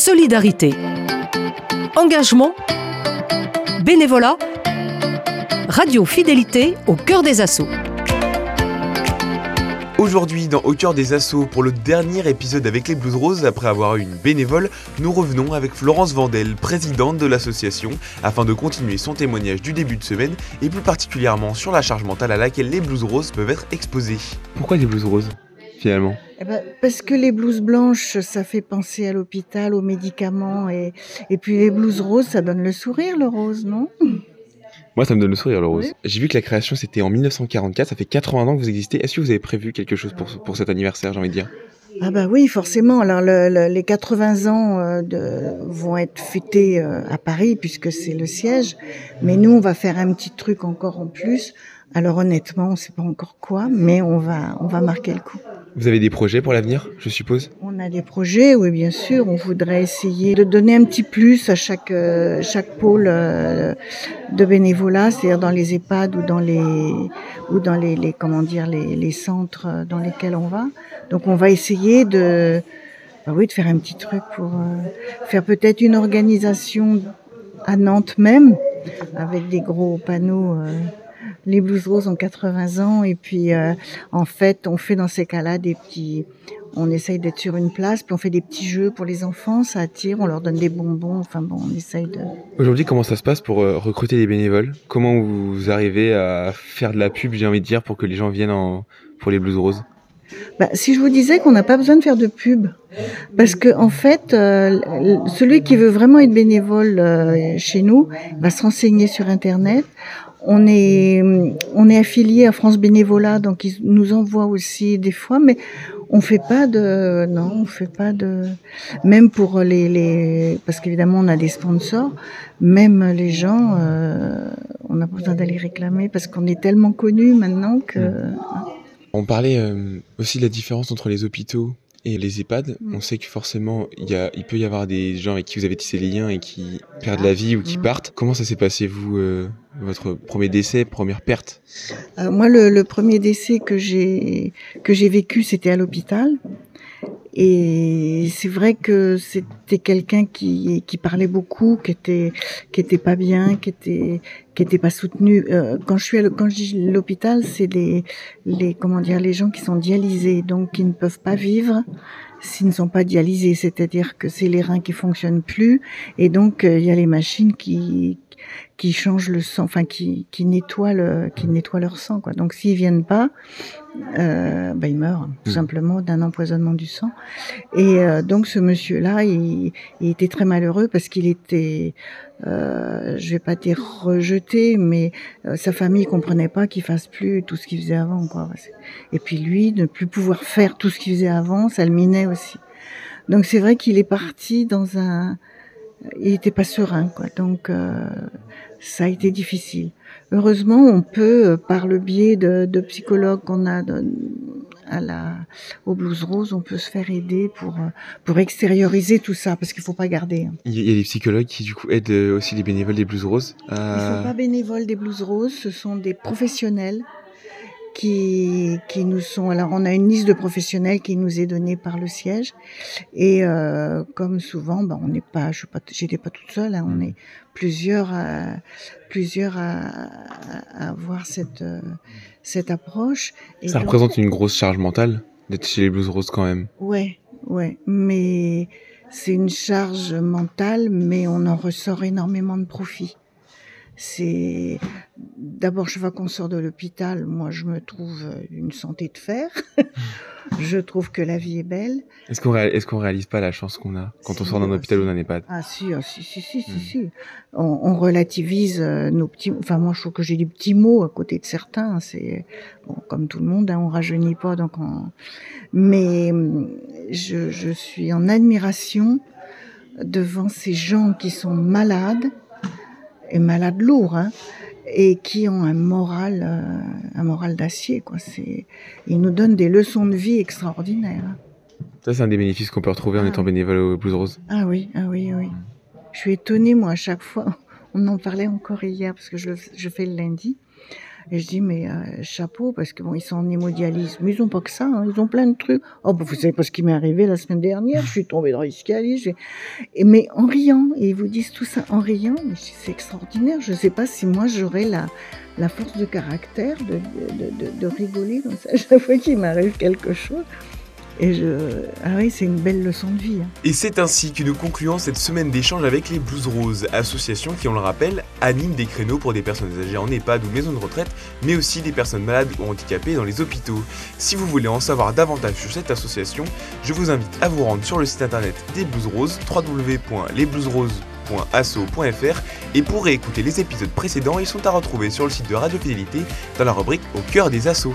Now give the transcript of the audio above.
solidarité, engagement, bénévolat, radio fidélité au cœur des assauts. Aujourd'hui, dans Au cœur des assauts, pour le dernier épisode avec les Blues Roses, après avoir eu une bénévole, nous revenons avec Florence Vandel, présidente de l'association, afin de continuer son témoignage du début de semaine et plus particulièrement sur la charge mentale à laquelle les Blues Roses peuvent être exposés. Pourquoi les Blues Roses? Finalement eh ben, Parce que les blouses blanches, ça fait penser à l'hôpital, aux médicaments, et, et puis les blouses roses, ça donne le sourire, le rose, non? Moi, ça me donne le sourire, le rose. J'ai vu que la création, c'était en 1944. Ça fait 80 ans que vous existez. Est-ce que vous avez prévu quelque chose pour, pour cet anniversaire, j'ai envie de dire? Ah bah oui, forcément. Alors les 80 ans euh, de, vont être fêtés euh, à Paris puisque c'est le siège, mais nous on va faire un petit truc encore en plus. Alors honnêtement, on sait pas encore quoi, mais on va on va marquer le coup. Vous avez des projets pour l'avenir, je suppose? On a des projets, oui, bien sûr. On voudrait essayer de donner un petit plus à chaque euh, chaque pôle euh, de bénévolat, c'est-à-dire dans les EHPAD ou dans les ou dans les, comment dire les, les centres dans lesquels on va. Donc on va essayer de bah oui de faire un petit truc pour euh, faire peut-être une organisation à Nantes même avec des gros panneaux les Blues Roses ont 80 ans et puis euh, en fait on fait dans ces cas-là des petits on essaye d'être sur une place puis on fait des petits jeux pour les enfants ça attire on leur donne des bonbons enfin bon on essaye de Aujourd'hui comment ça se passe pour euh, recruter des bénévoles? Comment vous arrivez à faire de la pub j'ai envie de dire pour que les gens viennent en, pour les Blues Roses? Bah, si je vous disais qu'on n'a pas besoin de faire de pub, parce que en fait, euh, celui qui veut vraiment être bénévole chez nous va se renseigner sur Internet. On est, on est affilié à France Bénévolat, donc ils nous envoient aussi des fois, mais on fait pas de, non, on fait pas de, même pour les, les parce qu'évidemment on a des sponsors, même les gens, euh, on pas besoin d'aller réclamer parce qu'on est tellement connus maintenant que. On parlait euh, aussi de la différence entre les hôpitaux et les EHPAD, mm. on sait que forcément, il, y a, il peut y avoir des gens avec qui vous avez tissé les liens et qui perdent la vie ou qui mm. partent. Comment ça s'est passé, vous, euh, votre premier décès, première perte? Euh, Moi, le, le, premier décès que j'ai que j'ai vécu, c'était à l'hôpital. Et c'est vrai que c'était quelqu'un qui, qui parlait beaucoup, qui était qui était pas bien, qui était qui était pas soutenu. Euh, quand je suis à, quand je dis l'hôpital, c'est les les comment dire les gens qui sont dialysés, donc qui ne peuvent pas vivre s'ils ne sont pas dialysés, c'est-à-dire que c'est les reins qui fonctionnent plus. Et donc euh, il y a les machines qui qui changent le sang, enfin qui, qui nettoient le, qui nettoient leur sang quoi. Donc s'ils viennent pas, euh, bah, il meurt tout mmh. simplement d'un empoisonnement du sang. Et euh, donc ce monsieur-là, il, il, était très malheureux parce qu'il était, euh, je vais pas dire rejeté, mais euh, sa famille comprenait pas qu'il fasse plus tout ce qu'il faisait avant. Quoi. Et puis lui, ne plus pouvoir faire tout ce qu'il faisait avant, ça le minait aussi. Donc c'est vrai qu'il est parti dans un, il était pas serein, quoi. Donc euh, ça a été difficile. Heureusement, on peut, euh, par le biais de, de psychologues qu'on a à la, au Blues Rose, on peut se faire aider pour, euh, pour extérioriser tout ça, parce qu'il faut pas garder. Hein. Il y a des psychologues qui, du coup, aident euh, aussi les bénévoles des Blues Roses Ils sont pas bénévoles des Blues Roses, ce sont des professionnels qui, qui nous sont. Alors, on a une liste de professionnels qui nous est donnée par le siège. Et euh, comme souvent, ben, on n'est pas, je pas, j'étais pas toute seule. Hein, on mm. est plusieurs, à, plusieurs à, à avoir cette euh, cette approche. Et Ça représente une grosse charge mentale d'être chez les Blues Roses quand même. Ouais, ouais, mais c'est une charge mentale, mais on en ressort énormément de profit c'est d'abord je vois qu'on sort de l'hôpital, moi je me trouve une santé de fer. je trouve que la vie est belle. Est-ce qu'on est qu'on réalise pas la chance qu'on a quand on sort d'un hôpital ou d'un EHPAD Ah si, ah, si, si, si, si, hmm. si. On, on, relativise euh, nos petits. Enfin moi je trouve que j'ai des petits mots à côté de certains. C'est bon, comme tout le monde, hein, on rajeunit pas donc. On... Mais je, je suis en admiration devant ces gens qui sont malades et malades lourds, hein, et qui ont un moral, euh, un moral d'acier. Quoi. C'est, ils nous donnent des leçons de vie extraordinaires. Ça, c'est un des bénéfices qu'on peut retrouver en ah étant bénévole au Blues Rose. Ah oui, ah oui, oui. Je suis étonnée, moi, à chaque fois. On en parlait encore hier, parce que je, je fais le lundi. Et je dis, mais euh, chapeau, parce que bon, ils sont en hémodialyse. Mais ils ont pas que ça, hein, ils ont plein de trucs. Oh, bah, vous savez pas ce qui m'est arrivé la semaine dernière, je suis tombée dans l'escalier. Mais en riant, et ils vous disent tout ça en riant, c'est extraordinaire. Je sais pas si moi j'aurais la, la force de caractère de, de, de, de rigoler comme ça chaque fois qu'il m'arrive quelque chose. Et je... Ah oui, c'est une belle leçon de vie. Hein. Et c'est ainsi que nous concluons cette semaine d'échange avec les Blues Roses, association qui, on le rappelle, anime des créneaux pour des personnes âgées en EHPAD ou maison de retraite, mais aussi des personnes malades ou handicapées dans les hôpitaux. Si vous voulez en savoir davantage sur cette association, je vous invite à vous rendre sur le site internet des Blues Roses, www.lesbluesroses.asso.fr et pour réécouter les épisodes précédents, ils sont à retrouver sur le site de Radio Fidélité dans la rubrique Au cœur des assauts.